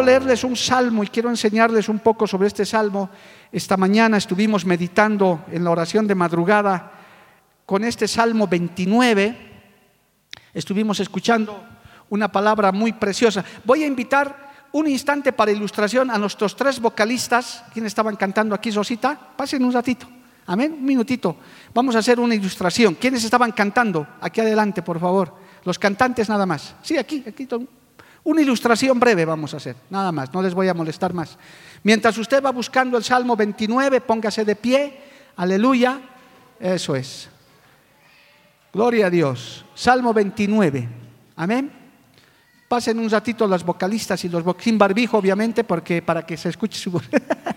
Quiero leerles un salmo y quiero enseñarles un poco sobre este salmo. Esta mañana estuvimos meditando en la oración de madrugada con este salmo 29. Estuvimos escuchando una palabra muy preciosa. Voy a invitar un instante para ilustración a nuestros tres vocalistas. ¿Quiénes estaban cantando aquí, Rosita? Pasen un ratito. Amén, un minutito. Vamos a hacer una ilustración. ¿Quiénes estaban cantando? Aquí adelante, por favor. Los cantantes nada más. Sí, aquí, aquí. Una ilustración breve vamos a hacer, nada más, no les voy a molestar más. Mientras usted va buscando el Salmo 29, póngase de pie, aleluya, eso es. Gloria a Dios. Salmo 29, amén. Pasen un ratito las vocalistas y los sin barbijo, obviamente, porque para que se escuche su voz.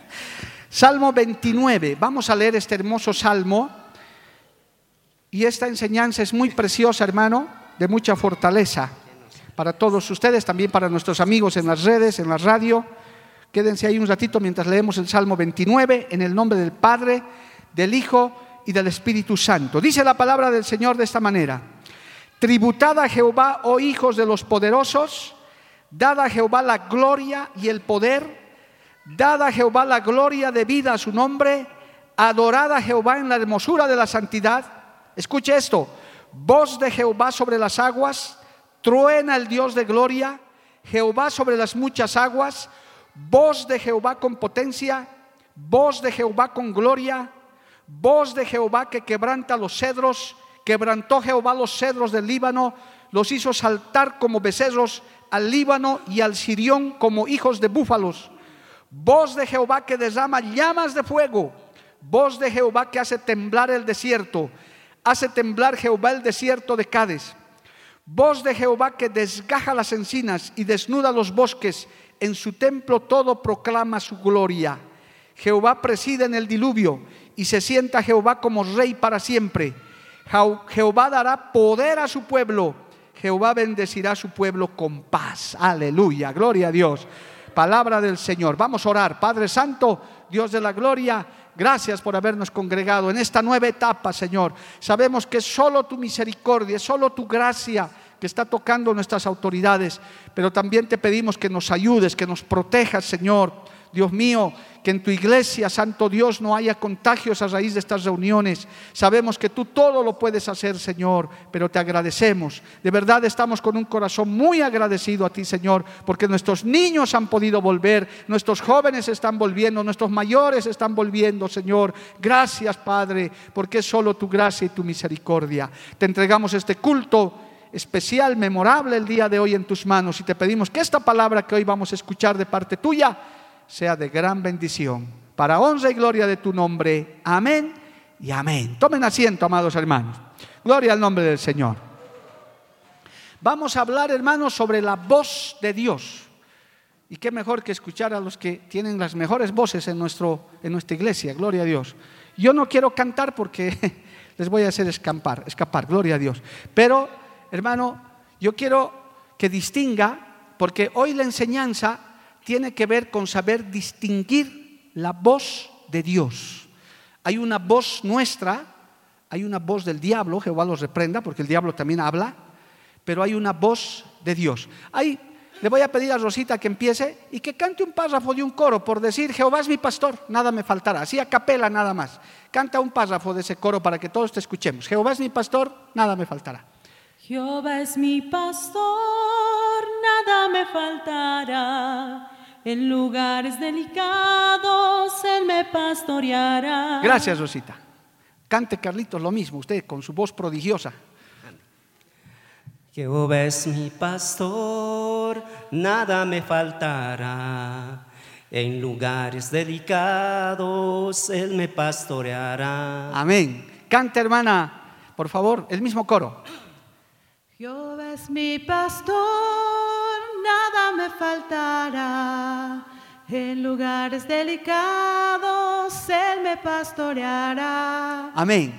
salmo 29, vamos a leer este hermoso salmo. Y esta enseñanza es muy preciosa, hermano, de mucha fortaleza para todos ustedes, también para nuestros amigos en las redes, en la radio. Quédense ahí un ratito mientras leemos el Salmo 29 en el nombre del Padre, del Hijo y del Espíritu Santo. Dice la palabra del Señor de esta manera. Tributad a Jehová, oh hijos de los poderosos, dad a Jehová la gloria y el poder, dad a Jehová la gloria de vida a su nombre, adorad a Jehová en la hermosura de la santidad. Escuche esto, voz de Jehová sobre las aguas, truena el Dios de gloria, Jehová sobre las muchas aguas, voz de Jehová con potencia, voz de Jehová con gloria, voz de Jehová que quebranta los cedros, quebrantó Jehová los cedros del Líbano, los hizo saltar como becerros al Líbano y al Sirión como hijos de búfalos. Voz de Jehová que derrama llamas de fuego, voz de Jehová que hace temblar el desierto, hace temblar Jehová el desierto de Cádiz. Voz de Jehová que desgaja las encinas y desnuda los bosques, en su templo todo proclama su gloria. Jehová preside en el diluvio y se sienta Jehová como rey para siempre. Jehová dará poder a su pueblo. Jehová bendecirá a su pueblo con paz. Aleluya, gloria a Dios. Palabra del Señor. Vamos a orar. Padre Santo, Dios de la gloria. Gracias por habernos congregado en esta nueva etapa, Señor. Sabemos que solo tu misericordia, solo tu gracia que está tocando nuestras autoridades, pero también te pedimos que nos ayudes, que nos protejas, Señor. Dios mío, que en tu iglesia, Santo Dios, no haya contagios a raíz de estas reuniones. Sabemos que tú todo lo puedes hacer, Señor, pero te agradecemos. De verdad estamos con un corazón muy agradecido a ti, Señor, porque nuestros niños han podido volver, nuestros jóvenes están volviendo, nuestros mayores están volviendo, Señor. Gracias, Padre, porque es solo tu gracia y tu misericordia. Te entregamos este culto especial, memorable el día de hoy en tus manos y te pedimos que esta palabra que hoy vamos a escuchar de parte tuya, sea de gran bendición, para honra y gloria de tu nombre. Amén y amén. Tomen asiento, amados hermanos. Gloria al nombre del Señor. Vamos a hablar, hermanos, sobre la voz de Dios. Y qué mejor que escuchar a los que tienen las mejores voces en, nuestro, en nuestra iglesia. Gloria a Dios. Yo no quiero cantar porque les voy a hacer escapar, escapar, gloria a Dios. Pero, hermano, yo quiero que distinga, porque hoy la enseñanza tiene que ver con saber distinguir la voz de Dios. Hay una voz nuestra, hay una voz del diablo, Jehová los reprenda, porque el diablo también habla, pero hay una voz de Dios. Ahí le voy a pedir a Rosita que empiece y que cante un párrafo de un coro por decir, Jehová es mi pastor, nada me faltará. Así a capela nada más. Canta un párrafo de ese coro para que todos te escuchemos. Jehová es mi pastor, nada me faltará. Jehová es mi pastor, nada me faltará. En lugares delicados Él me pastoreará. Gracias, Rosita. Cante Carlitos lo mismo, usted con su voz prodigiosa. Jehová es mi pastor, nada me faltará. En lugares delicados Él me pastoreará. Amén. Canta, hermana, por favor, el mismo coro. Jehová es mi pastor, me faltará. En lugares delicados Él me pastoreará. Amén.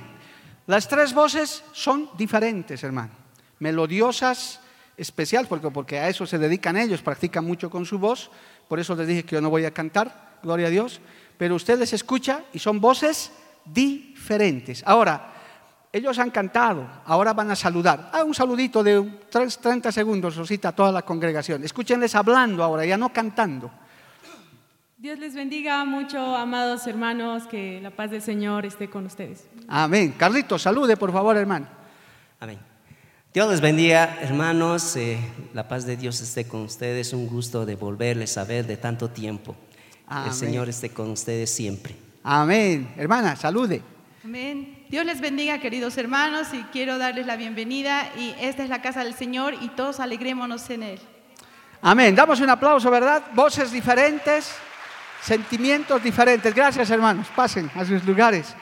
Las tres voces son diferentes, hermano. Melodiosas, especial, porque, porque a eso se dedican ellos, practican mucho con su voz. Por eso les dije que yo no voy a cantar, gloria a Dios. Pero usted les escucha y son voces diferentes. Ahora, ellos han cantado, ahora van a saludar. Ah, un saludito de 30 segundos, Rosita, a toda la congregación. Escúchenles hablando ahora, ya no cantando. Dios les bendiga mucho, amados hermanos, que la paz del Señor esté con ustedes. Amén. Carlitos, salude, por favor, hermano. Amén. Dios les bendiga, hermanos. eh, la paz de Dios esté con ustedes. Un gusto de volverles a ver de tanto tiempo. Amén. El Señor esté con ustedes siempre. Amén. Hermana, salude. Amén. Dios les bendiga, queridos hermanos, y quiero darles la bienvenida. Y esta es la casa del Señor y todos alegrémonos en Él. Amén. Damos un aplauso, ¿verdad? Voces diferentes, sentimientos diferentes. Gracias, hermanos. Pasen a sus lugares.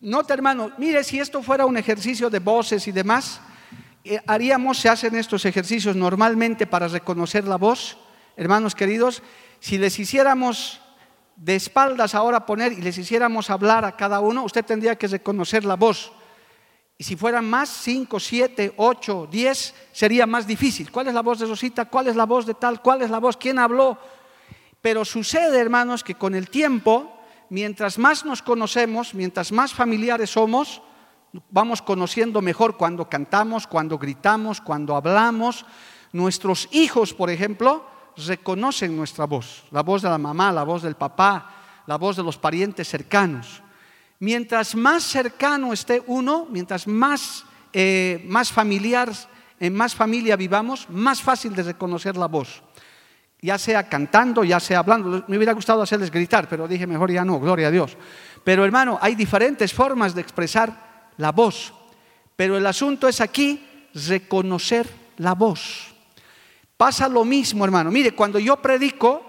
Nota, hermano, mire, si esto fuera un ejercicio de voces y demás, eh, haríamos, se hacen estos ejercicios normalmente para reconocer la voz. Hermanos queridos, si les hiciéramos de espaldas ahora poner y les hiciéramos hablar a cada uno, usted tendría que reconocer la voz. Y si fueran más, 5, 7, 8, 10, sería más difícil. ¿Cuál es la voz de Rosita? ¿Cuál es la voz de tal? ¿Cuál es la voz? ¿Quién habló? Pero sucede, hermanos, que con el tiempo, mientras más nos conocemos, mientras más familiares somos, vamos conociendo mejor cuando cantamos, cuando gritamos, cuando hablamos. Nuestros hijos, por ejemplo, reconocen nuestra voz, la voz de la mamá, la voz del papá, la voz de los parientes cercanos. Mientras más cercano esté uno, mientras más, eh, más familiar, en más familia vivamos, más fácil de reconocer la voz. Ya sea cantando, ya sea hablando. Me hubiera gustado hacerles gritar, pero dije mejor ya no, gloria a Dios. Pero hermano, hay diferentes formas de expresar la voz. Pero el asunto es aquí reconocer la voz. Pasa lo mismo, hermano. Mire, cuando yo predico,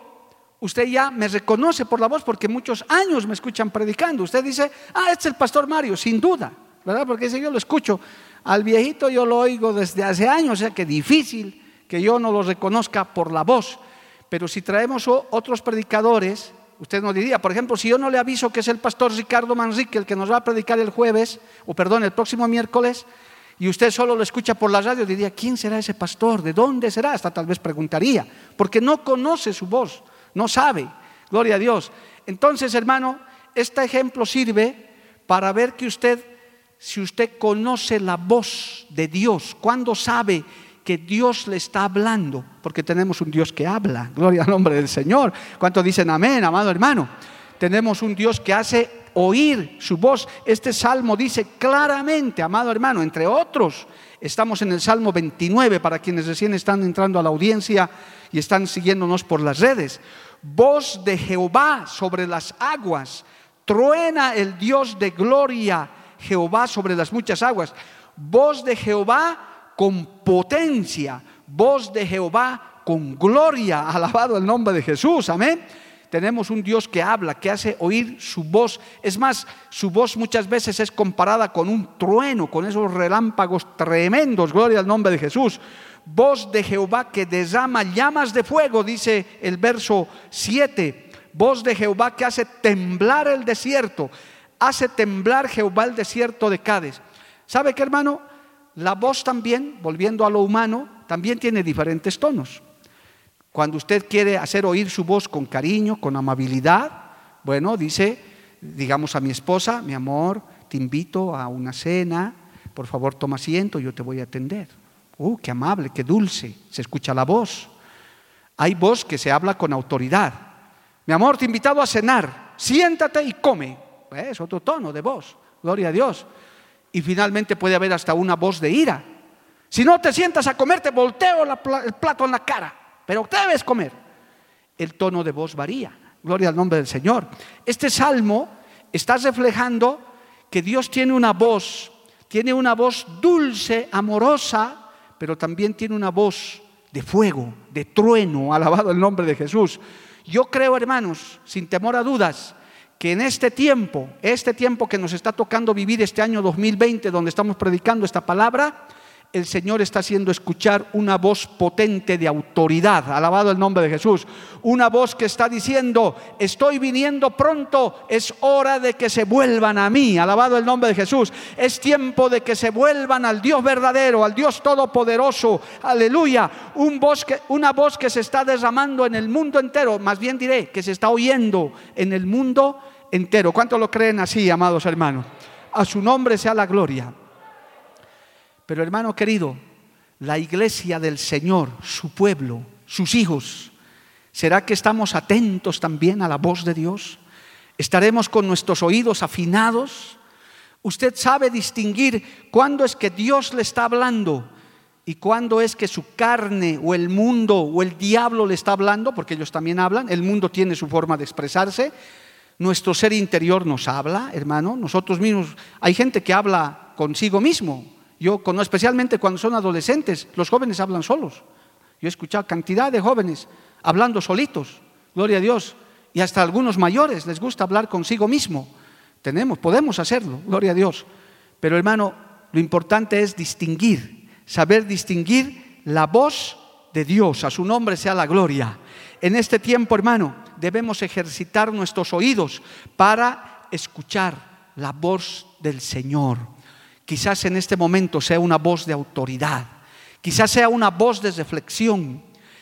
usted ya me reconoce por la voz porque muchos años me escuchan predicando. Usted dice, ah, este es el pastor Mario, sin duda, ¿verdad? Porque ese yo lo escucho. Al viejito yo lo oigo desde hace años, o sea que difícil que yo no lo reconozca por la voz. Pero si traemos otros predicadores, usted nos diría, por ejemplo, si yo no le aviso que es el pastor Ricardo Manrique el que nos va a predicar el jueves, o perdón, el próximo miércoles, y usted solo lo escucha por la radio, diría, ¿quién será ese pastor? ¿De dónde será? Hasta tal vez preguntaría, porque no conoce su voz, no sabe. Gloria a Dios. Entonces, hermano, este ejemplo sirve para ver que usted, si usted conoce la voz de Dios, cuando sabe que Dios le está hablando, porque tenemos un Dios que habla, gloria al nombre del Señor. ¿Cuántos dicen amén, amado hermano? Tenemos un Dios que hace oír su voz. Este salmo dice claramente, amado hermano, entre otros, estamos en el Salmo 29 para quienes recién están entrando a la audiencia y están siguiéndonos por las redes. Voz de Jehová sobre las aguas, truena el Dios de gloria, Jehová sobre las muchas aguas. Voz de Jehová con potencia, voz de Jehová con gloria, alabado el nombre de Jesús, amén. Tenemos un Dios que habla, que hace oír su voz. Es más, su voz muchas veces es comparada con un trueno, con esos relámpagos tremendos, gloria al nombre de Jesús. Voz de Jehová que derrama llamas de fuego, dice el verso 7. Voz de Jehová que hace temblar el desierto. Hace temblar Jehová el desierto de Cádiz. ¿Sabe qué, hermano? La voz también, volviendo a lo humano, también tiene diferentes tonos. Cuando usted quiere hacer oír su voz con cariño, con amabilidad, bueno, dice, digamos a mi esposa, mi amor, te invito a una cena, por favor toma asiento, yo te voy a atender. Uh, qué amable, qué dulce, se escucha la voz. Hay voz que se habla con autoridad. Mi amor, te he invitado a cenar, siéntate y come. Es otro tono de voz, gloria a Dios. Y finalmente puede haber hasta una voz de ira. Si no te sientas a comer, te volteo el plato en la cara, pero debes comer. El tono de voz varía. Gloria al nombre del Señor. Este salmo está reflejando que Dios tiene una voz, tiene una voz dulce, amorosa, pero también tiene una voz de fuego, de trueno, alabado el nombre de Jesús. Yo creo, hermanos, sin temor a dudas, que en este tiempo, este tiempo que nos está tocando vivir este año 2020, donde estamos predicando esta palabra, el Señor está haciendo escuchar una voz potente de autoridad, alabado el nombre de Jesús, una voz que está diciendo, estoy viniendo pronto, es hora de que se vuelvan a mí, alabado el nombre de Jesús, es tiempo de que se vuelvan al Dios verdadero, al Dios todopoderoso, aleluya, Un una voz que se está derramando en el mundo entero, más bien diré, que se está oyendo en el mundo entero. ¿Cuántos lo creen así, amados hermanos? A su nombre sea la gloria. Pero hermano querido, la iglesia del Señor, su pueblo, sus hijos, ¿será que estamos atentos también a la voz de Dios? ¿Estaremos con nuestros oídos afinados? Usted sabe distinguir cuándo es que Dios le está hablando y cuándo es que su carne o el mundo o el diablo le está hablando, porque ellos también hablan, el mundo tiene su forma de expresarse, nuestro ser interior nos habla, hermano, nosotros mismos, hay gente que habla consigo mismo, yo especialmente cuando son adolescentes, los jóvenes hablan solos. Yo he escuchado cantidad de jóvenes hablando solitos, gloria a Dios, y hasta algunos mayores les gusta hablar consigo mismo. Tenemos, podemos hacerlo, gloria a Dios. Pero hermano, lo importante es distinguir, saber distinguir la voz de Dios, a su nombre sea la gloria. En este tiempo, hermano, debemos ejercitar nuestros oídos para escuchar la voz del Señor quizás en este momento sea una voz de autoridad, quizás sea una voz de reflexión,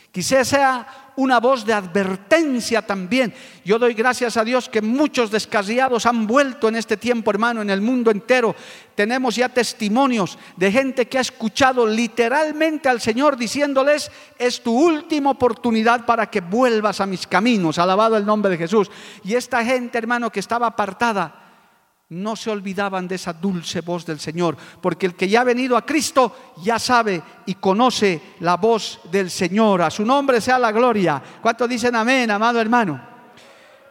quizás sea una voz de advertencia también. Yo doy gracias a Dios que muchos descarriados han vuelto en este tiempo, hermano, en el mundo entero. Tenemos ya testimonios de gente que ha escuchado literalmente al Señor diciéndoles, es tu última oportunidad para que vuelvas a mis caminos. Alabado el nombre de Jesús. Y esta gente, hermano, que estaba apartada, no se olvidaban de esa dulce voz del Señor, porque el que ya ha venido a Cristo ya sabe y conoce la voz del Señor. A su nombre sea la gloria. ¿Cuántos dicen amén, amado hermano?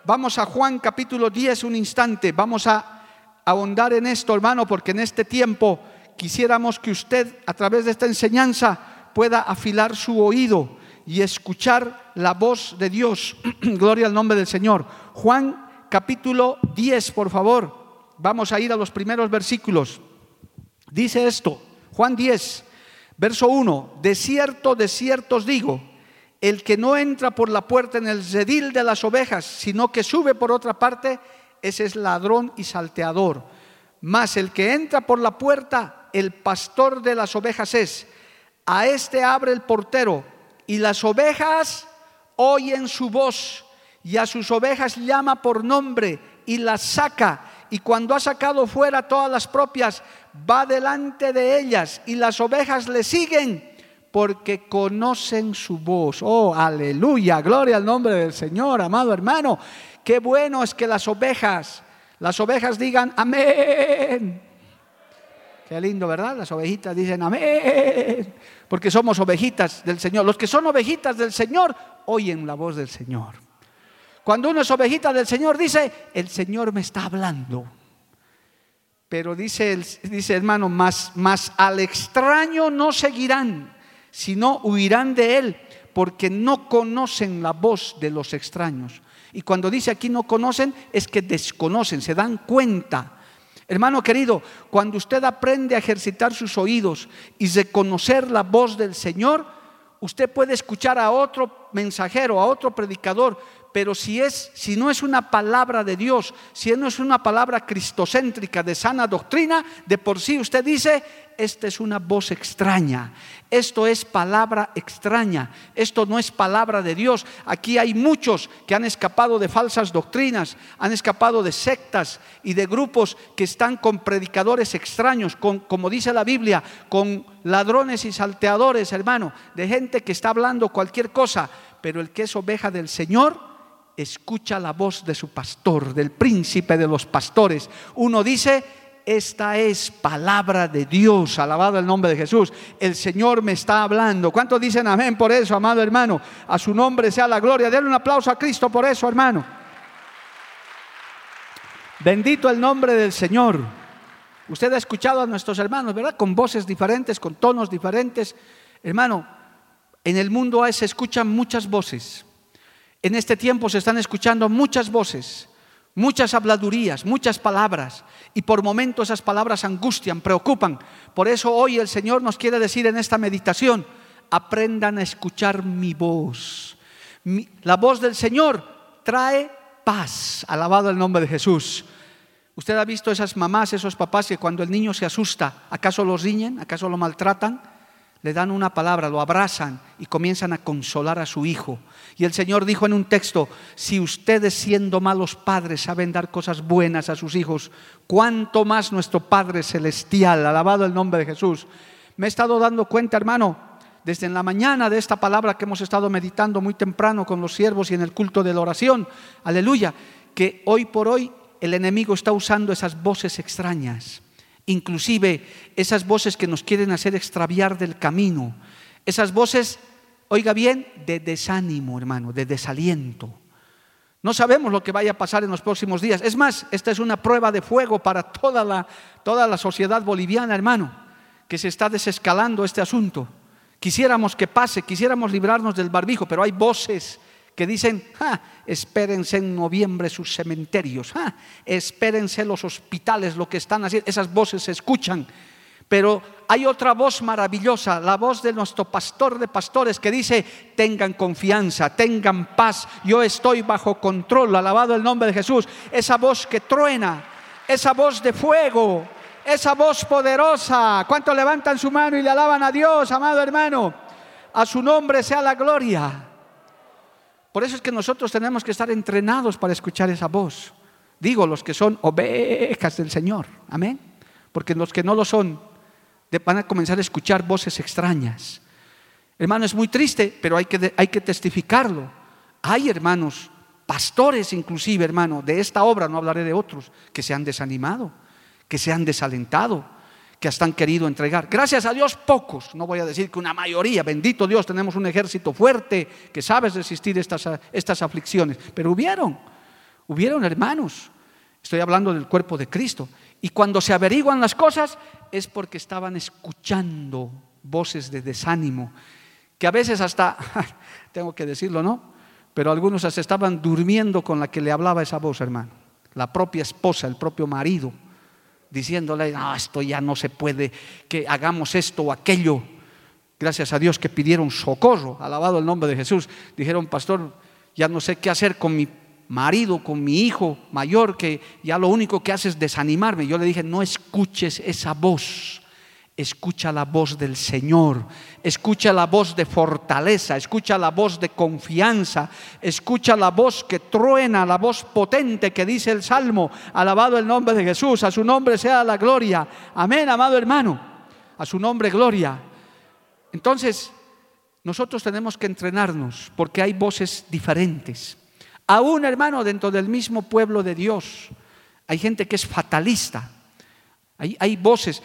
Vamos a Juan capítulo 10 un instante. Vamos a ahondar en esto, hermano, porque en este tiempo quisiéramos que usted a través de esta enseñanza pueda afilar su oído y escuchar la voz de Dios. Gloria al nombre del Señor. Juan capítulo 10, por favor. Vamos a ir a los primeros versículos. Dice esto, Juan 10, verso 1, de cierto, de cierto os digo, el que no entra por la puerta en el redil de las ovejas, sino que sube por otra parte, ese es ladrón y salteador. Mas el que entra por la puerta, el pastor de las ovejas es. A este abre el portero y las ovejas oyen su voz y a sus ovejas llama por nombre y las saca y cuando ha sacado fuera todas las propias, va delante de ellas y las ovejas le siguen porque conocen su voz. Oh, aleluya, gloria al nombre del Señor, amado hermano. Qué bueno es que las ovejas, las ovejas digan amén. Qué lindo, ¿verdad? Las ovejitas dicen amén, porque somos ovejitas del Señor. Los que son ovejitas del Señor oyen la voz del Señor. Cuando uno es ovejita del Señor, dice, el Señor me está hablando. Pero dice, dice hermano, más, más al extraño no seguirán, sino huirán de él, porque no conocen la voz de los extraños. Y cuando dice aquí no conocen, es que desconocen, se dan cuenta. Hermano querido, cuando usted aprende a ejercitar sus oídos y reconocer la voz del Señor, usted puede escuchar a otro mensajero, a otro predicador, pero si, es, si no es una palabra de Dios, si no es una palabra cristocéntrica de sana doctrina, de por sí usted dice, esta es una voz extraña, esto es palabra extraña, esto no es palabra de Dios. Aquí hay muchos que han escapado de falsas doctrinas, han escapado de sectas y de grupos que están con predicadores extraños, con, como dice la Biblia, con ladrones y salteadores, hermano, de gente que está hablando cualquier cosa, pero el que es oveja del Señor, escucha la voz de su pastor, del príncipe de los pastores. Uno dice, esta es palabra de Dios, alabado el nombre de Jesús. El Señor me está hablando. ¿Cuántos dicen amén por eso, amado hermano? A su nombre sea la gloria. Denle un aplauso a Cristo por eso, hermano. Bendito el nombre del Señor. Usted ha escuchado a nuestros hermanos, ¿verdad? Con voces diferentes, con tonos diferentes. Hermano, en el mundo se escuchan muchas voces. En este tiempo se están escuchando muchas voces, muchas habladurías, muchas palabras, y por momentos esas palabras angustian, preocupan. Por eso hoy el Señor nos quiere decir en esta meditación, aprendan a escuchar mi voz. la voz del Señor trae paz, alabado el nombre de Jesús. ¿Usted ha visto esas mamás, esos papás que cuando el niño se asusta, ¿acaso los riñen? ¿Acaso lo maltratan? Le dan una palabra, lo abrazan y comienzan a consolar a su hijo. Y el Señor dijo en un texto, si ustedes siendo malos padres saben dar cosas buenas a sus hijos, ¿cuánto más nuestro Padre Celestial? Alabado el nombre de Jesús. Me he estado dando cuenta, hermano, desde en la mañana de esta palabra que hemos estado meditando muy temprano con los siervos y en el culto de la oración, aleluya, que hoy por hoy el enemigo está usando esas voces extrañas, inclusive esas voces que nos quieren hacer extraviar del camino, esas voces, oiga bien, de desánimo, hermano, de desaliento. No sabemos lo que vaya a pasar en los próximos días. Es más, esta es una prueba de fuego para toda la, toda la sociedad boliviana, hermano, que se está desescalando este asunto. Quisiéramos que pase, quisiéramos librarnos del barbijo, pero hay voces que dicen, espérense en noviembre sus cementerios, espérense los hospitales, lo que están haciendo, esas voces se escuchan. Pero hay otra voz maravillosa, la voz de nuestro pastor de pastores que dice, tengan confianza, tengan paz, yo estoy bajo control, alabado el nombre de Jesús. Esa voz que truena, esa voz de fuego, esa voz poderosa. ¿Cuántos levantan su mano y le alaban a Dios, amado hermano? A su nombre sea la gloria. Por eso es que nosotros tenemos que estar entrenados para escuchar esa voz. Digo, los que son ovejas del Señor. Amén. Porque los que no lo son van a comenzar a escuchar voces extrañas. Hermano, es muy triste, pero hay que, hay que testificarlo. Hay hermanos, pastores inclusive, hermano, de esta obra, no hablaré de otros, que se han desanimado, que se han desalentado, que hasta han querido entregar. Gracias a Dios, pocos, no voy a decir que una mayoría, bendito Dios, tenemos un ejército fuerte que sabe resistir estas, estas aflicciones, pero hubieron, hubieron hermanos, estoy hablando del cuerpo de Cristo, y cuando se averiguan las cosas es porque estaban escuchando voces de desánimo, que a veces hasta, tengo que decirlo, ¿no? Pero algunos estaban durmiendo con la que le hablaba esa voz, hermano, la propia esposa, el propio marido diciéndole, no, esto ya no se puede, que hagamos esto o aquello. Gracias a Dios que pidieron socorro, alabado el nombre de Jesús. Dijeron, pastor, ya no sé qué hacer con mi marido, con mi hijo mayor, que ya lo único que hace es desanimarme. Yo le dije, no escuches esa voz Escucha la voz del Señor, escucha la voz de fortaleza, escucha la voz de confianza, escucha la voz que truena, la voz potente que dice el Salmo, alabado el nombre de Jesús, a su nombre sea la gloria. Amén, amado hermano, a su nombre gloria. Entonces, nosotros tenemos que entrenarnos porque hay voces diferentes. Aún, hermano, dentro del mismo pueblo de Dios, hay gente que es fatalista. Hay, hay voces.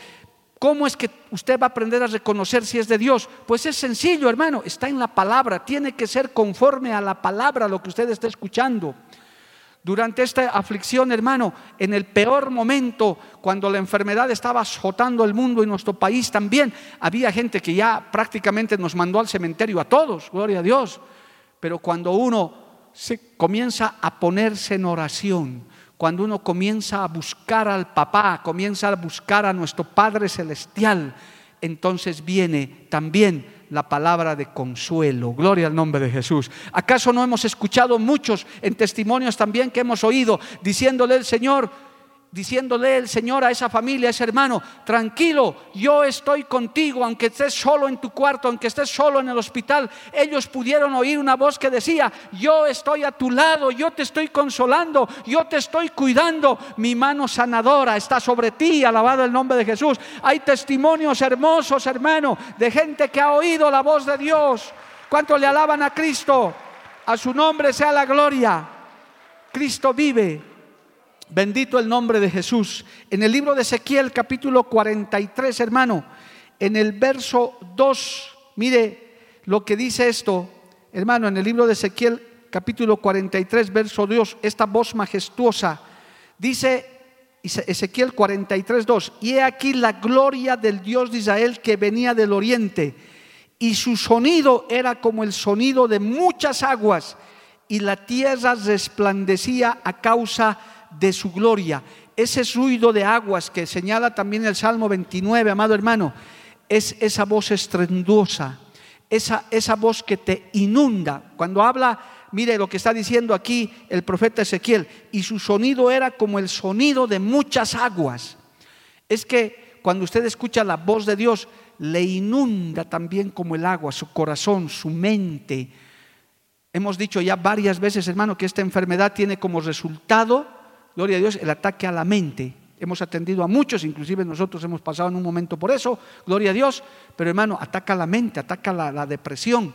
¿Cómo es que usted va a aprender a reconocer si es de Dios? Pues es sencillo, hermano, está en la palabra, tiene que ser conforme a la palabra lo que usted está escuchando. Durante esta aflicción, hermano, en el peor momento, cuando la enfermedad estaba azotando el mundo y nuestro país también, había gente que ya prácticamente nos mandó al cementerio a todos, gloria a Dios. Pero cuando uno se comienza a ponerse en oración, cuando uno comienza a buscar al papá, comienza a buscar a nuestro Padre Celestial, entonces viene también la palabra de consuelo. Gloria al nombre de Jesús. ¿Acaso no hemos escuchado muchos en testimonios también que hemos oído diciéndole el Señor, diciéndole el Señor a esa familia, a ese hermano, tranquilo, yo estoy contigo, aunque estés solo en tu cuarto, aunque estés solo en el hospital, ellos pudieron oír una voz que decía, yo estoy a tu lado, yo te estoy consolando, yo te estoy cuidando, mi mano sanadora está sobre ti, alabado el nombre de Jesús. Hay testimonios hermosos, hermano, de gente que ha oído la voz de Dios. ¿Cuánto le alaban a Cristo? A su nombre sea la gloria. Cristo vive Bendito el nombre de Jesús. En el libro de Ezequiel capítulo 43, hermano, en el verso 2, mire lo que dice esto, hermano, en el libro de Ezequiel capítulo 43, verso 2, esta voz majestuosa, dice Ezequiel 43, 2, y he aquí la gloria del Dios de Israel que venía del oriente, y su sonido era como el sonido de muchas aguas y la tierra resplandecía a causa de su gloria. Ese ruido de aguas que señala también el Salmo 29, amado hermano, es esa voz estrenduosa, esa, esa voz que te inunda. Cuando habla, mire lo que está diciendo aquí el profeta Ezequiel, y su sonido era como el sonido de muchas aguas. Es que cuando usted escucha la voz de Dios, le inunda también como el agua su corazón, su mente, Hemos dicho ya varias veces, hermano, que esta enfermedad tiene como resultado, gloria a Dios, el ataque a la mente. Hemos atendido a muchos, inclusive nosotros hemos pasado en un momento por eso, gloria a Dios, pero hermano, ataca la mente, ataca la, la depresión.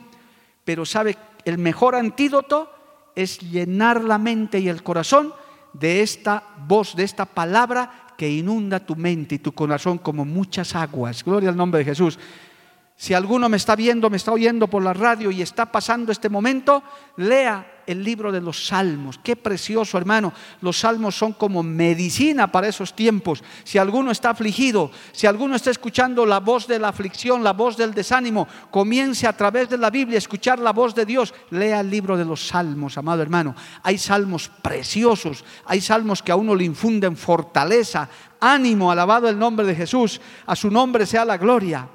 Pero sabe, el mejor antídoto es llenar la mente y el corazón de esta voz, de esta palabra que inunda tu mente y tu corazón como muchas aguas. Gloria al nombre de Jesús. Si alguno me está viendo, me está oyendo por la radio y está pasando este momento, lea el libro de los salmos. Qué precioso, hermano. Los salmos son como medicina para esos tiempos. Si alguno está afligido, si alguno está escuchando la voz de la aflicción, la voz del desánimo, comience a través de la Biblia a escuchar la voz de Dios. Lea el libro de los salmos, amado hermano. Hay salmos preciosos, hay salmos que a uno le infunden fortaleza, ánimo, alabado el nombre de Jesús. A su nombre sea la gloria.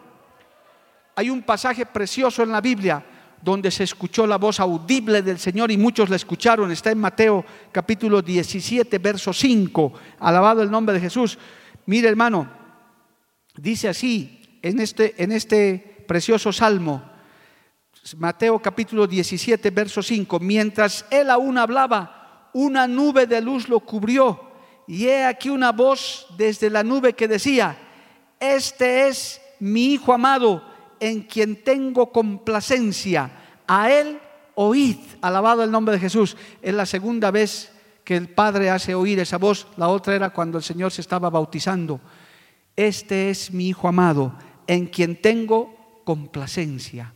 Hay un pasaje precioso en la Biblia donde se escuchó la voz audible del Señor y muchos la escucharon. Está en Mateo capítulo 17, verso 5. Alabado el nombre de Jesús. Mire hermano, dice así en este, en este precioso salmo, Mateo capítulo 17, verso 5. Mientras él aún hablaba, una nube de luz lo cubrió. Y he aquí una voz desde la nube que decía, este es mi Hijo amado en quien tengo complacencia. A Él oíd, alabado el nombre de Jesús. Es la segunda vez que el Padre hace oír esa voz. La otra era cuando el Señor se estaba bautizando. Este es mi Hijo amado, en quien tengo complacencia.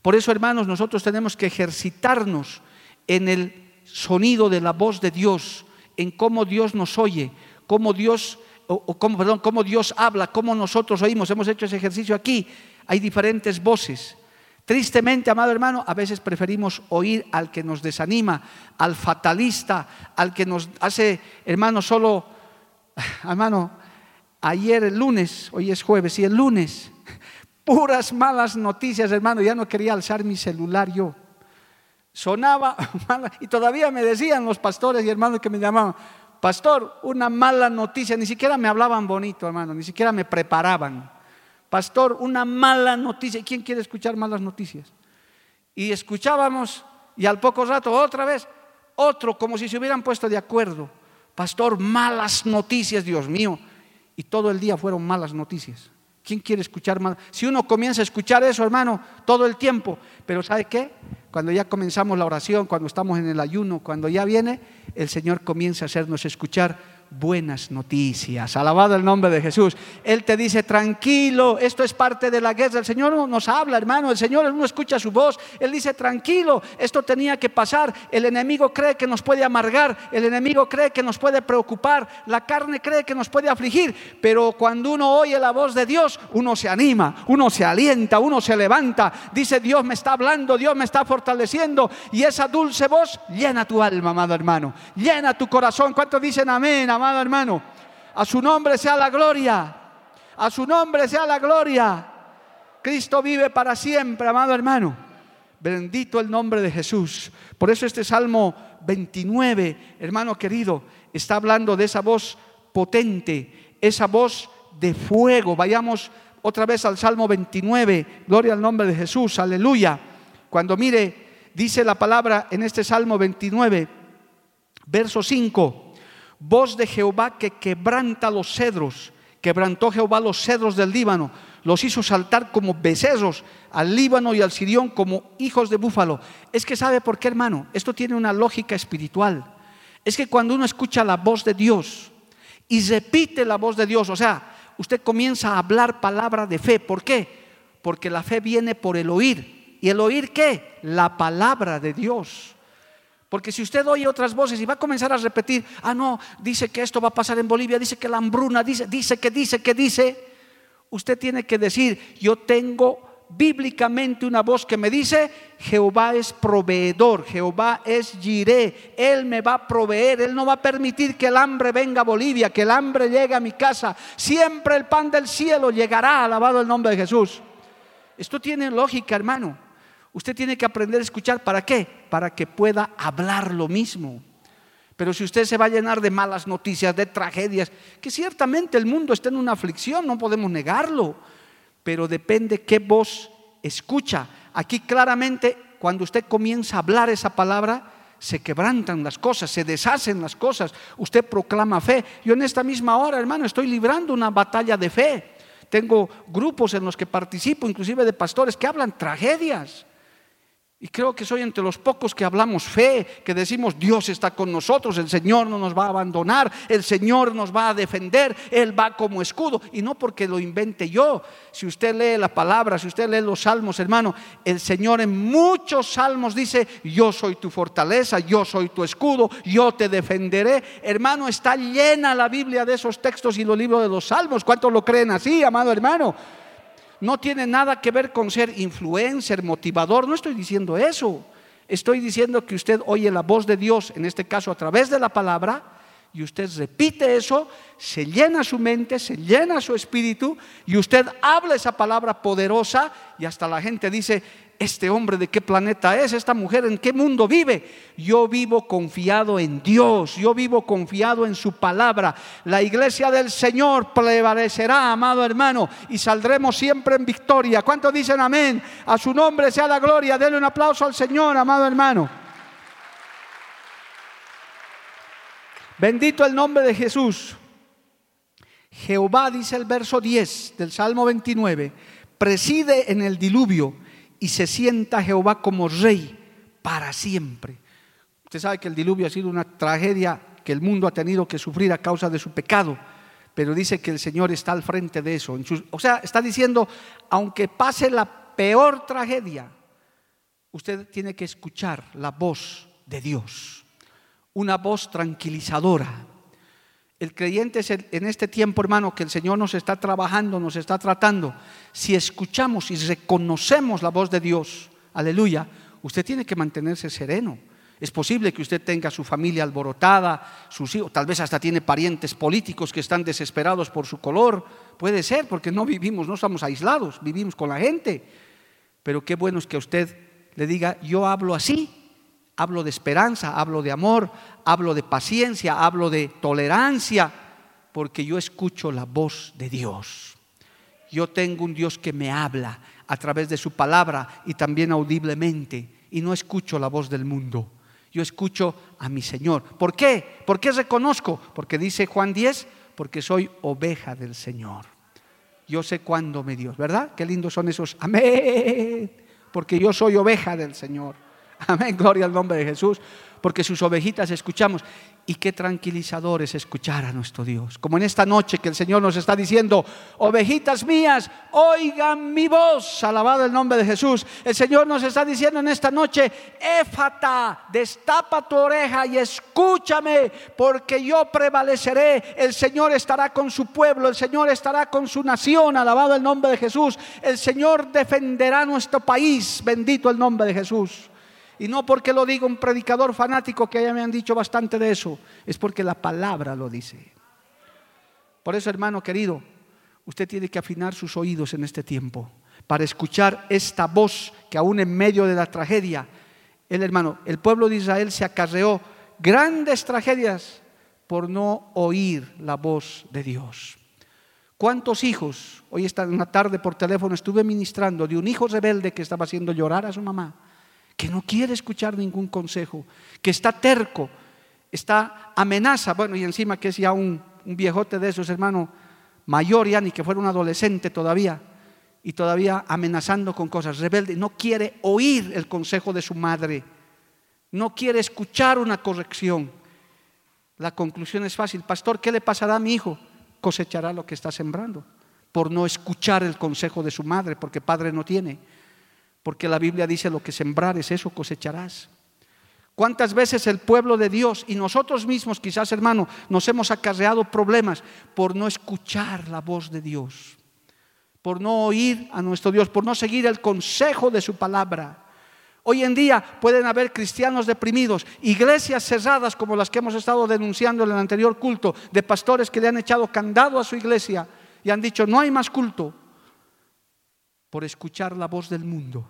Por eso, hermanos, nosotros tenemos que ejercitarnos en el sonido de la voz de Dios, en cómo Dios nos oye, cómo Dios, o, perdón, cómo Dios habla, cómo nosotros oímos. Hemos hecho ese ejercicio aquí hay diferentes voces. Tristemente, amado hermano, a veces preferimos oír al que nos desanima, al fatalista, al que nos hace, hermano, solo, hermano, ayer el lunes, hoy es jueves, y el lunes, puras malas noticias, hermano, ya no quería alzar mi celular yo. Sonaba y todavía me decían los pastores y hermanos que me llamaban, pastor, una mala noticia, ni siquiera me hablaban bonito, hermano, ni siquiera me preparaban. Pastor, una mala noticia. ¿Quién quiere escuchar malas noticias? Y escuchábamos y al poco rato otra vez, otro, como si se hubieran puesto de acuerdo. Pastor, malas noticias, Dios mío. Y todo el día fueron malas noticias. ¿Quién quiere escuchar más? Si uno comienza a escuchar eso, hermano, todo el tiempo, pero ¿sabe qué? Cuando ya comenzamos la oración, cuando estamos en el ayuno, cuando ya viene, el Señor comienza a hacernos escuchar buenas noticias. Alabado el nombre de Jesús. Él te dice, tranquilo, esto es parte de la guerra. El Señor nos habla, hermano. El Señor no escucha su voz. Él dice, tranquilo, esto tenía que pasar. El enemigo cree que nos puede amargar. El enemigo cree que nos puede preocupar. La carne cree que nos puede afligir. Pero cuando uno oye la voz de Dios, uno se anima, uno se alienta, uno se levanta. Dice, Dios me está hablando, Dios me está fortaleciendo. Y esa dulce voz llena tu alma, amado hermano. Llena tu corazón. ¿Cuántos dicen amén? Amado hermano. A su nombre sea la gloria. A su nombre sea la gloria. Cristo vive para siempre, amado hermano. Bendito el nombre de Jesús. Por eso este Salmo 29, hermano querido, está hablando de esa voz potente, esa voz de fuego. Vayamos otra vez al Salmo 29. Gloria al nombre de Jesús. Aleluya. Cuando mire, dice la palabra en este Salmo 29, verso 5 voz de Jehová que quebranta los cedros. Quebrantó Jehová los cedros del Líbano, los hizo saltar como becerros al Líbano y al Sirión como hijos de búfalo. Es que sabe por qué, hermano, esto tiene una lógica espiritual. Es que cuando uno escucha la voz de Dios y repite la voz de Dios, o sea, usted comienza a hablar palabra de fe. ¿Por qué? Porque la fe viene por el oír. ¿Y el oír qué? La palabra de Dios. Porque si usted oye otras voces y va a comenzar a repetir, ah, no, dice que esto va a pasar en Bolivia, dice que la hambruna, dice, dice que dice que dice, usted tiene que decir, yo tengo bíblicamente una voz que me dice, Jehová es proveedor, Jehová es Jiré, Él me va a proveer, Él no va a permitir que el hambre venga a Bolivia, que el hambre llegue a mi casa, siempre el pan del cielo llegará, alabado el nombre de Jesús. Esto tiene lógica, hermano. Usted tiene que aprender a escuchar, ¿para qué? Para que pueda hablar lo mismo. Pero si usted se va a llenar de malas noticias, de tragedias, que ciertamente el mundo está en una aflicción, no podemos negarlo, pero depende qué voz escucha. Aquí claramente, cuando usted comienza a hablar esa palabra, se quebrantan las cosas, se deshacen las cosas. Usted proclama fe. Yo en esta misma hora, hermano, estoy librando una batalla de fe. Tengo grupos en los que participo, inclusive de pastores, que hablan tragedias. Y creo que soy entre los pocos que hablamos fe, que decimos Dios está con nosotros, el Señor no nos va a abandonar, el Señor nos va a defender, Él va como escudo. Y no porque lo invente yo. Si usted lee la palabra, si usted lee los salmos, hermano, el Señor en muchos salmos dice, yo soy tu fortaleza, yo soy tu escudo, yo te defenderé. Hermano, está llena la Biblia de esos textos y los libros de los salmos. ¿Cuántos lo creen así, amado hermano? No tiene nada que ver con ser influencer, motivador, no estoy diciendo eso. Estoy diciendo que usted oye la voz de Dios, en este caso a través de la palabra, y usted repite eso, se llena su mente, se llena su espíritu, y usted habla esa palabra poderosa, y hasta la gente dice, este hombre de qué planeta es, esta mujer en qué mundo vive. Yo vivo confiado en Dios, yo vivo confiado en su palabra. La iglesia del Señor prevalecerá, amado hermano, y saldremos siempre en victoria. ¿Cuántos dicen amén? A su nombre sea la gloria. Denle un aplauso al Señor, amado hermano. Bendito el nombre de Jesús. Jehová, dice el verso 10 del Salmo 29, preside en el diluvio y se sienta Jehová como rey para siempre. Usted sabe que el diluvio ha sido una tragedia que el mundo ha tenido que sufrir a causa de su pecado, pero dice que el Señor está al frente de eso. O sea, está diciendo, aunque pase la peor tragedia, usted tiene que escuchar la voz de Dios, una voz tranquilizadora. El creyente es en este tiempo, hermano, que el Señor nos está trabajando, nos está tratando. Si escuchamos y reconocemos la voz de Dios, aleluya, usted tiene que mantenerse sereno. Es posible que usted tenga su familia alborotada, sus hijos, tal vez hasta tiene parientes políticos que están desesperados por su color. Puede ser, porque no vivimos, no estamos aislados, vivimos con la gente. Pero qué bueno es que usted le diga, yo hablo así, Hablo de esperanza, hablo de amor, hablo de paciencia, hablo de tolerancia, porque yo escucho la voz de Dios. Yo tengo un Dios que me habla a través de su palabra y también audiblemente, y no escucho la voz del mundo. Yo escucho a mi Señor. ¿Por qué? ¿Por qué reconozco? Porque dice Juan 10, porque soy oveja del Señor. Yo sé cuándo me dio, ¿verdad? Qué lindos son esos. Amén. Porque yo soy oveja del Señor. Amén, gloria al nombre de Jesús, porque sus ovejitas escuchamos. Y qué tranquilizador es escuchar a nuestro Dios. Como en esta noche que el Señor nos está diciendo, ovejitas mías, oigan mi voz. Alabado el nombre de Jesús. El Señor nos está diciendo en esta noche, éfata, destapa tu oreja y escúchame, porque yo prevaleceré. El Señor estará con su pueblo, el Señor estará con su nación. Alabado el nombre de Jesús. El Señor defenderá nuestro país. Bendito el nombre de Jesús. Y no porque lo diga un predicador fanático que ya me han dicho bastante de eso, es porque la palabra lo dice. Por eso, hermano querido, usted tiene que afinar sus oídos en este tiempo para escuchar esta voz que aún en medio de la tragedia, el hermano, el pueblo de Israel se acarreó grandes tragedias por no oír la voz de Dios. ¿Cuántos hijos? Hoy esta una tarde por teléfono estuve ministrando de un hijo rebelde que estaba haciendo llorar a su mamá que no quiere escuchar ningún consejo, que está terco, está amenaza, bueno, y encima que es ya un, viejote de esos, hermano, mayor ya, ni que fuera un adolescente todavía, y todavía amenazando con cosas, rebelde, no quiere oír el consejo de su madre, no quiere escuchar una corrección. La conclusión es fácil, pastor, ¿qué le pasará a mi hijo? Cosechará lo que está sembrando, por no escuchar el consejo de su madre, porque padre no tiene porque la Biblia dice lo que sembrares, eso cosecharás. ¿Cuántas veces el pueblo de Dios y nosotros mismos, quizás hermano, nos hemos acarreado problemas por no escuchar la voz de Dios? por no oír a nuestro Dios, por no seguir el consejo de su palabra. Hoy en día pueden haber cristianos deprimidos, iglesias cerradas como las que hemos estado denunciando en el anterior culto, de pastores que le han echado candado a su iglesia y han dicho, no hay más culto, por escuchar la voz del mundo,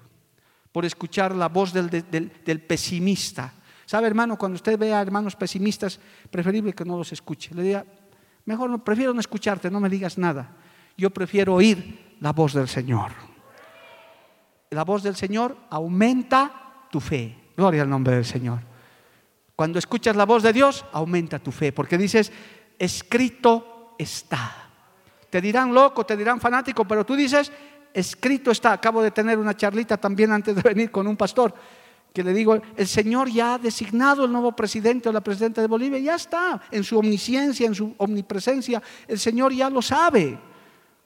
por escuchar la voz del, del pesimista. ¿Sabe, hermano? Cuando usted vea hermanos pesimistas, preferible que no los escuche. Le diga, mejor no, prefiero no escucharte, no me digas nada. Yo prefiero oír la voz del Señor la voz del Señor aumenta tu fe. Gloria al nombre del Señor. Cuando escuchas la voz de Dios, aumenta tu fe, porque dices, escrito está. Te dirán loco, te dirán fanático, pero tú dices, escrito está. Acabo de tener una charlita también antes de venir con un pastor que le digo, el Señor ya ha designado el nuevo presidente o la presidenta de Bolivia, ya está, en su omnisciencia, en su omnipresencia, el Señor ya lo sabe.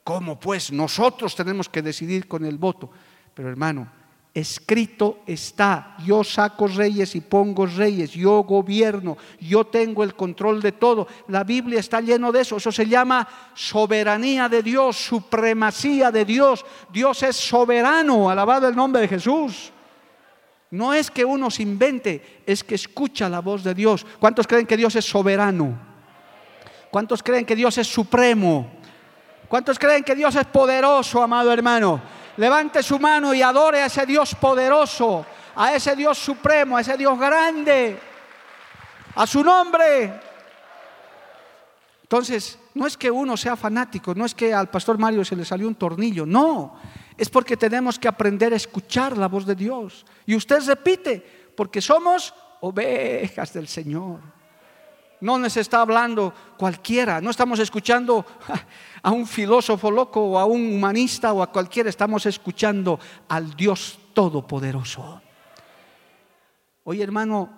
¿Cómo pues nosotros tenemos que decidir con el voto? Pero hermano, escrito está, yo saco reyes y pongo reyes, yo gobierno, yo tengo el control de todo. La Biblia está lleno de eso, eso se llama soberanía de Dios, supremacía de Dios. Dios es soberano, alabado el nombre de Jesús. No es que uno se invente, es que escucha la voz de Dios. ¿Cuántos creen que Dios es soberano? ¿Cuántos creen que Dios es supremo? ¿Cuántos creen que Dios es poderoso, amado hermano? Levante su mano y adore a ese Dios poderoso, a ese Dios supremo, a ese Dios grande, a su nombre. Entonces, no es que uno sea fanático, no es que al pastor Mario se le salió un tornillo, no, es porque tenemos que aprender a escuchar la voz de Dios. Y usted repite, porque somos ovejas del Señor. No nos está hablando cualquiera, no estamos escuchando a un filósofo loco o a un humanista o a cualquiera, estamos escuchando al Dios Todopoderoso. Hoy hermano,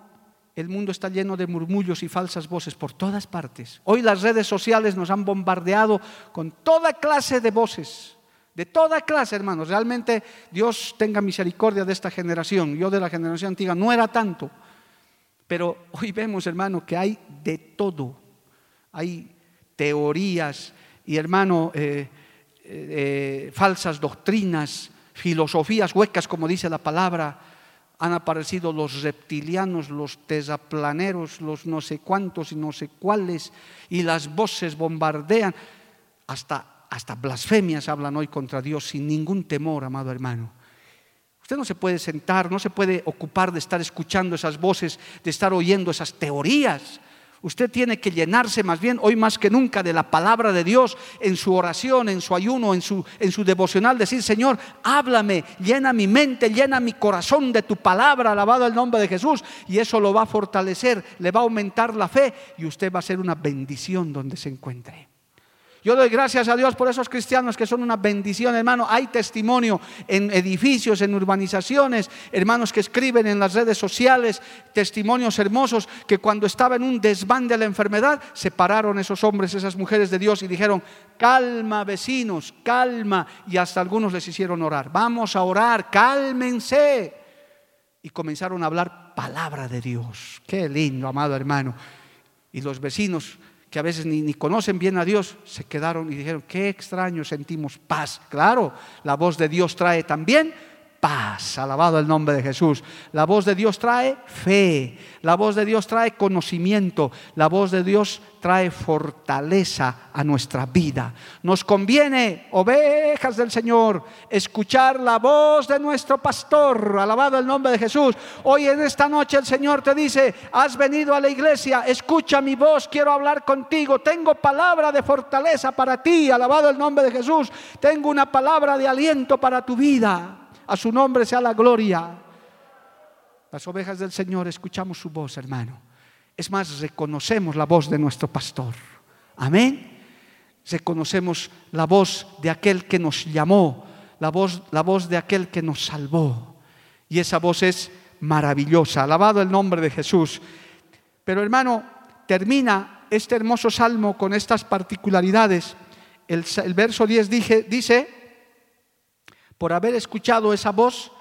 el mundo está lleno de murmullos y falsas voces por todas partes. Hoy las redes sociales nos han bombardeado con toda clase de voces, de toda clase, hermanos. Realmente Dios tenga misericordia de esta generación. Yo de la generación antigua no era tanto. Pero hoy vemos, hermano, que hay de todo. Hay teorías y, hermano, eh, eh, falsas doctrinas, filosofías huecas, como dice la palabra. Han aparecido los reptilianos, los tesaplaneros, los no sé cuántos y no sé cuáles, y las voces bombardean. Hasta, hasta blasfemias hablan hoy contra Dios sin ningún temor, amado hermano. Usted no se puede sentar, no se puede ocupar de estar escuchando esas voces, de estar oyendo esas teorías. Usted tiene que llenarse más bien, hoy más que nunca, de la palabra de Dios en su oración, en su ayuno, en su, en su devocional. Decir, Señor, háblame, llena mi mente, llena mi corazón de tu palabra, alabado el nombre de Jesús. Y eso lo va a fortalecer, le va a aumentar la fe y usted va a ser una bendición donde se encuentre. Yo doy gracias a Dios por esos cristianos que son una bendición, hermano. Hay testimonio en edificios, en urbanizaciones, hermanos que escriben en las redes sociales, testimonios hermosos que cuando estaba en un desván de la enfermedad, se pararon esos hombres, esas mujeres de Dios y dijeron, calma vecinos, calma. Y hasta algunos les hicieron orar. Vamos a orar, cálmense. Y comenzaron a hablar palabra de Dios. Qué lindo, amado hermano. Y los vecinos que a veces ni, conocen bien a Dios, se quedaron y dijeron, qué extraño, sentimos paz. Claro, la voz de Dios trae también paz. Alabado el nombre de Jesús. La voz de Dios trae fe. La voz de Dios trae conocimiento. La voz de Dios trae fortaleza a nuestra vida. Nos conviene, ovejas del Señor, escuchar la voz de nuestro pastor. Alabado el nombre de Jesús. Hoy en esta noche el Señor te dice, has venido a la iglesia, escucha mi voz, quiero hablar contigo. Tengo palabra de fortaleza para ti. Alabado el nombre de Jesús. Tengo una palabra de aliento para tu vida. A su nombre sea la gloria. Las ovejas del Señor escuchamos su voz, hermano. Es más, reconocemos la voz de nuestro pastor. Amén. Reconocemos la voz de aquel que nos llamó, la voz, la voz de aquel que nos salvó. Y esa voz es maravillosa. Alabado el nombre de Jesús. Pero hermano, termina este hermoso salmo con estas particularidades. El, verso 10 dice, por haber escuchado esa voz,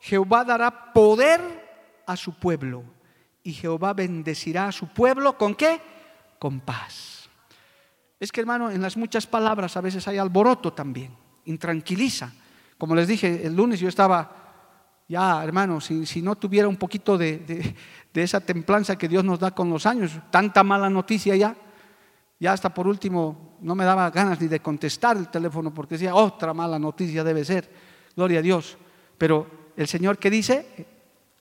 Jehová dará poder a su pueblo y Jehová bendecirá a su pueblo con qué? Con paz. Es que hermano, en las muchas palabras a veces hay alboroto también. intranquiliza. Como les dije, el lunes yo estaba ya, hermano, si, no tuviera un poquito de, esa templanza que Dios nos da con los años, tanta mala noticia ya, ya hasta por último no me daba ganas ni de contestar el teléfono porque decía, otra mala noticia debe ser, gloria a Dios. Pero el Señor que dice,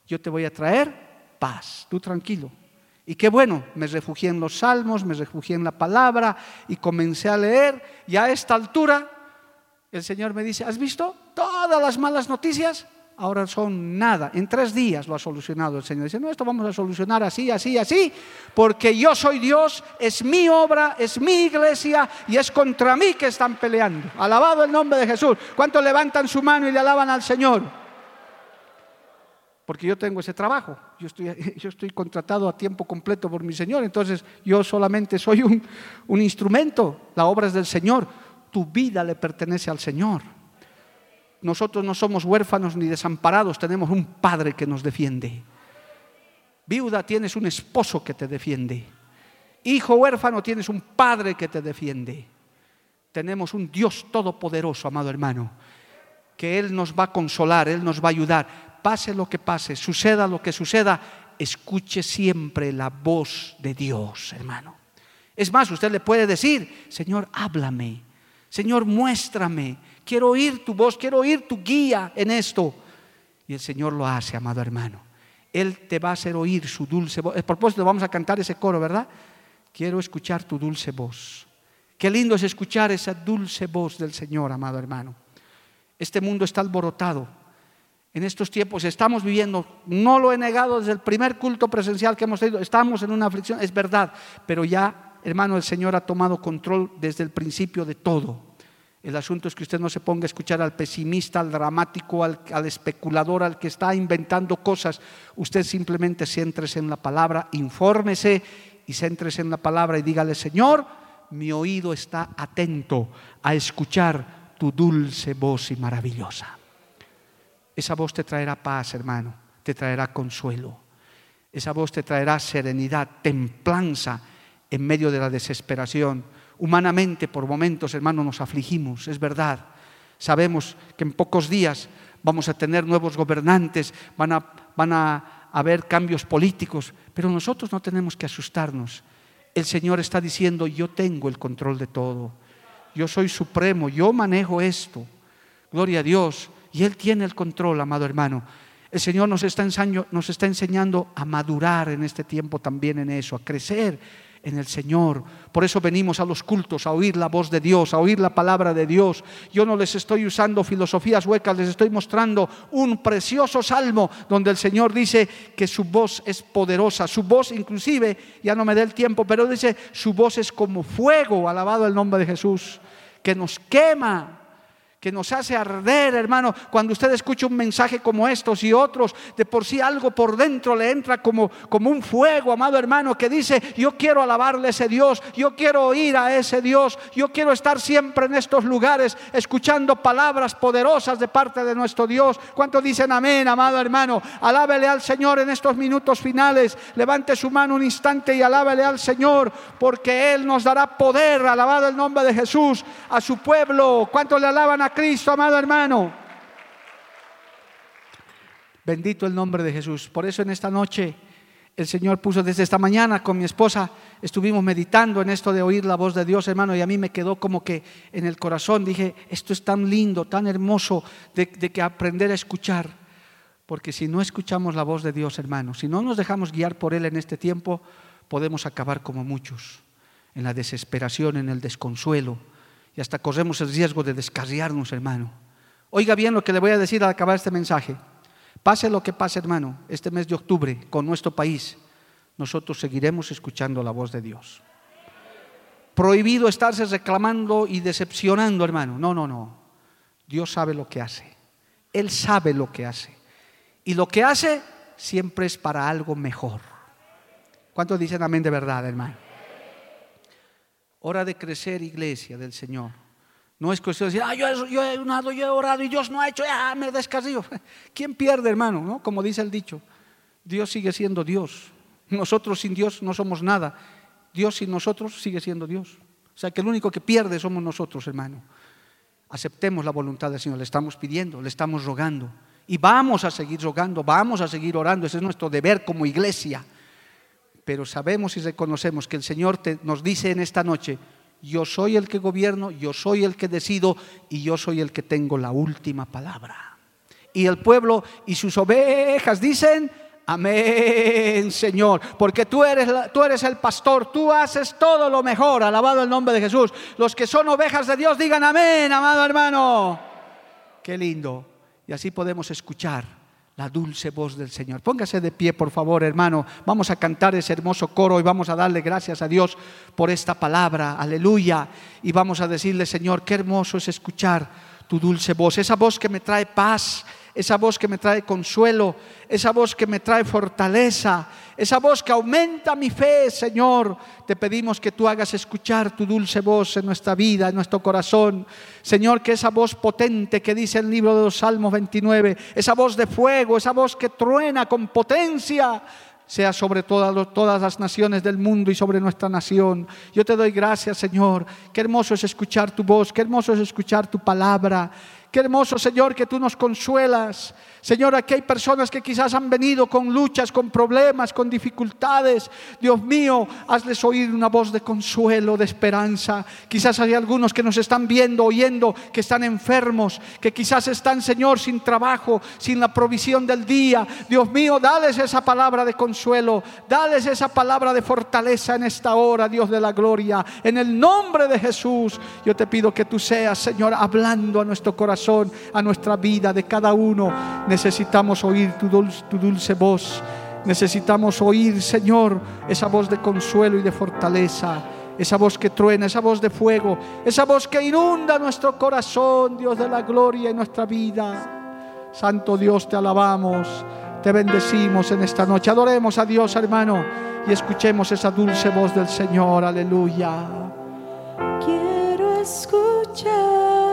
yo te voy a traer paz, tú tranquilo. Y qué bueno, me refugié en los salmos, me refugié en la palabra y comencé a leer y a esta altura el Señor me dice, ¿has visto todas las malas noticias? Ahora son nada. En tres días lo ha solucionado el Señor. Dice, no, esto vamos a solucionar así, así, así, porque yo soy Dios, es mi obra, es mi iglesia y es contra mí que están peleando. Alabado el nombre de Jesús. ¿Cuántos levantan su mano y le alaban al Señor? Porque yo tengo ese trabajo, yo estoy, yo estoy contratado a tiempo completo por mi Señor, entonces yo solamente soy un, un instrumento, la obra es del Señor, tu vida le pertenece al Señor nosotros no somos huérfanos ni desamparados, tenemos un Padre que nos defiende. Viuda, tienes un esposo que te defiende. Hijo huérfano, tienes un Padre que te defiende. Tenemos un Dios todopoderoso, amado hermano, que Él nos va a consolar, Él nos va a ayudar. Pase lo que pase, suceda lo que suceda, escuche siempre la voz de Dios, hermano. Es más, usted le puede decir, Señor, háblame, Señor, muéstrame, quiero oír tu voz, quiero oír tu guía en esto. Y el Señor lo hace, amado hermano. Él te va a hacer oír su dulce voz. A propósito, vamos a cantar ese coro, ¿verdad? Quiero escuchar tu dulce voz. Qué lindo es escuchar esa dulce voz del Señor, amado hermano. Este mundo está alborotado. En estos tiempos estamos viviendo, no lo he negado desde el primer culto presencial que hemos tenido, estamos en una aflicción, es verdad, pero ya, hermano, el Señor ha tomado control desde el principio de todo. El asunto es que usted no se ponga a escuchar al pesimista, al dramático, al, especulador, al que está inventando cosas. Usted simplemente céntrese en la palabra, infórmese y céntrese en la palabra y dígale, Señor, mi oído está atento a escuchar tu dulce voz y maravillosa. Esa voz te traerá paz, hermano, te traerá consuelo. Esa voz te traerá serenidad, templanza en medio de la desesperación Humanamente, por momentos, hermano, nos afligimos, es verdad. Sabemos que en pocos días vamos a tener nuevos gobernantes, van a, van a haber cambios políticos, pero nosotros no tenemos que asustarnos. El Señor está diciendo, yo tengo el control de todo, yo soy supremo, yo manejo esto. Gloria a Dios. Y Él tiene el control, amado hermano. El Señor nos está, nos está enseñando a madurar en este tiempo también en eso, a crecer en el Señor. Por eso venimos a los cultos, a oír la voz de Dios, a oír la palabra de Dios. Yo no les estoy usando filosofías huecas, les estoy mostrando un precioso salmo donde el Señor dice que su voz es poderosa. Su voz inclusive, ya no me dé el tiempo, pero dice, su voz es como fuego, alabado el nombre de Jesús, que nos quema que nos hace arder, hermano, cuando usted escucha un mensaje como estos y otros, de por sí algo por dentro le entra como, como un fuego, amado hermano, que dice, yo quiero alabarle a ese Dios, yo quiero oír a ese Dios, yo quiero estar siempre en estos lugares escuchando palabras poderosas de parte de nuestro Dios. ¿Cuántos dicen amén, amado hermano? Alábele al Señor en estos minutos finales, levante su mano un instante y alábele al Señor, porque Él nos dará poder, alabado el nombre de Jesús, a su pueblo. ¿Cuántos le alaban a Cristo, amado hermano. Bendito el nombre de Jesús. Por eso en esta noche el Señor puso desde esta mañana con mi esposa, estuvimos meditando en esto de oír la voz de Dios, hermano, y a mí me quedó como que en el corazón, dije, esto es tan lindo, tan hermoso de, de que aprender a escuchar. Porque si no escuchamos la voz de Dios, hermano, si no nos dejamos guiar por Él en este tiempo, podemos acabar como muchos, en la desesperación, en el desconsuelo, y hasta corremos el riesgo de descarriarnos, hermano. Oiga bien lo que le voy a decir al acabar este mensaje. Pase lo que pase, hermano, este mes de octubre con nuestro país, nosotros seguiremos escuchando la voz de Dios. Prohibido estarse reclamando y decepcionando, hermano. No, no, no. Dios sabe lo que hace. Él sabe lo que hace. Y lo que hace siempre es para algo mejor. ¿Cuántos dicen amén de verdad, hermano? Hora de crecer, iglesia del Señor. No es cuestión de decir, ah, yo, he orado, yo he orado y Dios no ha hecho, ah, me descarrío. ¿Quién pierde, hermano? ¿No? Como dice el dicho, Dios sigue siendo Dios. Nosotros sin Dios no somos nada. Dios sin nosotros sigue siendo Dios. O sea que el único que pierde somos nosotros, hermano. Aceptemos la voluntad del Señor, le estamos pidiendo, le estamos rogando. Y vamos a seguir rogando, vamos a seguir orando, ese es nuestro deber como iglesia. Pero sabemos y reconocemos que el Señor nos dice en esta noche, yo soy el que gobierno, yo soy el que decido y yo soy el que tengo la última palabra. Y el pueblo y sus ovejas dicen, amén, Señor, porque tú eres, tú eres el pastor, tú haces todo lo mejor, alabado el nombre de Jesús. Los que son ovejas de Dios digan, amén, amado hermano. Qué lindo. Y así podemos escuchar la dulce voz del Señor. Póngase de pie, por favor, hermano. Vamos a cantar ese hermoso coro y vamos a darle gracias a Dios por esta palabra. Aleluya. Y vamos a decirle, Señor, qué hermoso es escuchar tu dulce voz. Esa voz que me trae paz, esa voz que me trae consuelo, esa voz que me trae fortaleza, esa voz que aumenta mi fe, Señor. Te pedimos que tú hagas escuchar tu dulce voz en nuestra vida, en nuestro corazón. Señor, que esa voz potente que dice el libro de los Salmos 29, esa voz de fuego, esa voz que truena con potencia, sea sobre todas, todas las naciones del mundo y sobre nuestra nación. Yo te doy gracias, Señor. Qué hermoso es escuchar tu voz, qué hermoso es escuchar tu palabra. Qué hermoso, Señor, que tú nos consuelas. Señor, aquí hay personas que quizás han venido con luchas, con problemas, con dificultades. Dios mío, hazles oír una voz de consuelo, de esperanza. Quizás hay algunos que nos están viendo, oyendo, que están enfermos, que quizás están, Señor, sin trabajo, sin la provisión del día. Dios mío, dales esa palabra de consuelo, dales esa palabra de fortaleza en esta hora, Dios de la gloria. En el nombre de Jesús, yo te pido que tú seas, Señor, hablando a nuestro corazón, a nuestra vida, de cada uno. Necesitamos oír tu dulce, tu dulce voz. Necesitamos oír, Señor, esa voz de consuelo y de fortaleza. Esa voz que truena, esa voz de fuego, esa voz que inunda nuestro corazón, Dios de la gloria en nuestra vida. Santo Dios, te alabamos, te bendecimos en esta noche. Adoremos a Dios, hermano, y escuchemos esa dulce voz del Señor. Aleluya. Quiero escuchar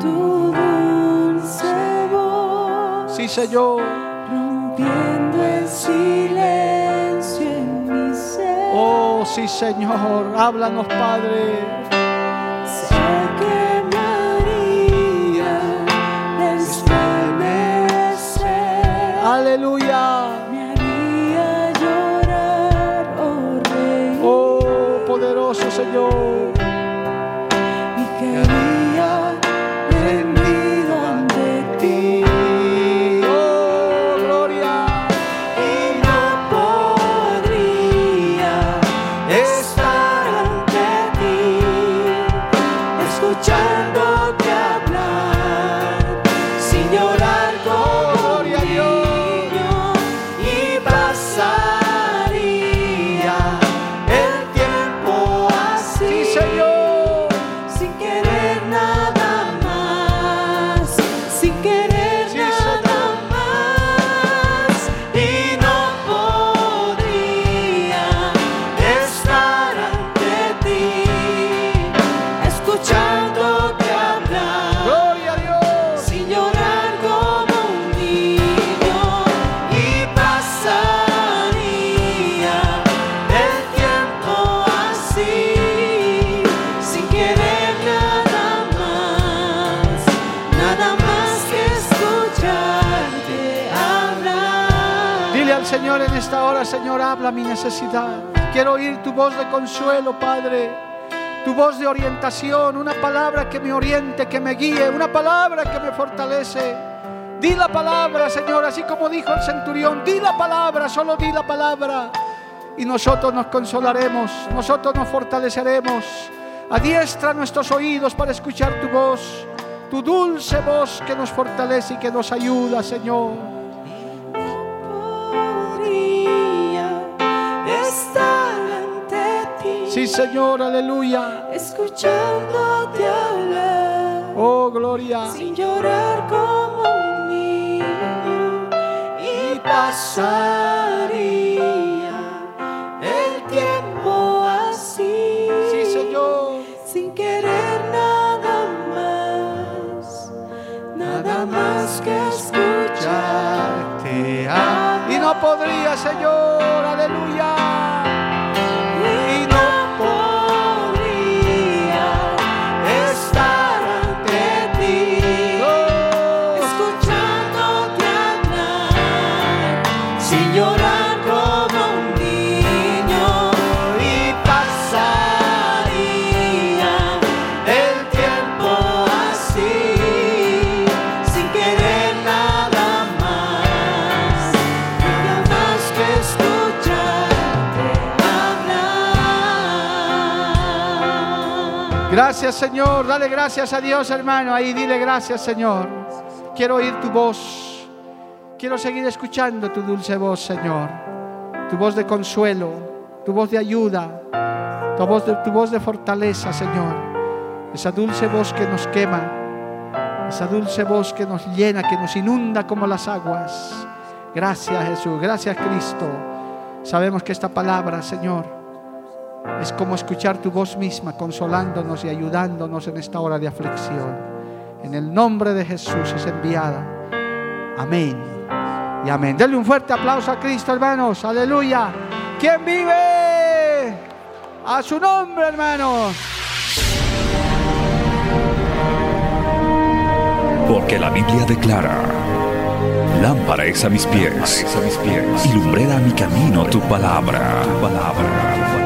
tu dulce voz, Sí, Señor. rompiendo el silencio en mi ser. Oh, sí, Señor. Háblanos, Padre. Aleluya. me haría llorar o reír Oh, poderoso Señor. Padre. Tu voz de orientación, una palabra que me oriente, que me guíe, una palabra que me fortalece. Di la palabra, Señor, así como dijo el centurión. Di la palabra, solo di la palabra. Y nosotros nos consolaremos, nosotros nos fortaleceremos. Adiestra nuestros oídos para escuchar tu voz, tu dulce voz que nos fortalece y que nos ayuda, Señor. Sí, Señor, aleluya. escuchándote hablar, Oh, gloria. sin llorar como un niño, y pasaría el tiempo así, Sí, Señor. sin querer nada más, nada más que escucharte. Y no podría, Señor, Señor, dale gracias a Dios hermano, ahí dile gracias Señor. Quiero oír tu voz, quiero seguir escuchando tu dulce voz Señor, tu voz de consuelo, tu voz de ayuda, tu voz de, tu voz de fortaleza Señor, esa dulce voz que nos quema, esa dulce voz que nos llena, que nos inunda como las aguas. Gracias Jesús, gracias Cristo. Sabemos que esta palabra Señor es como escuchar tu voz misma consolándonos y ayudándonos en esta hora de aflicción. En el nombre de Jesús es enviada. Amén. Y amén. Denle un fuerte aplauso a Cristo, hermanos. Aleluya. ¿Quién vive? A su nombre, hermanos. Porque la Biblia declara, lámpara es a mis pies, a mis pies, y lumbrera a mi camino tu palabra, tu palabra.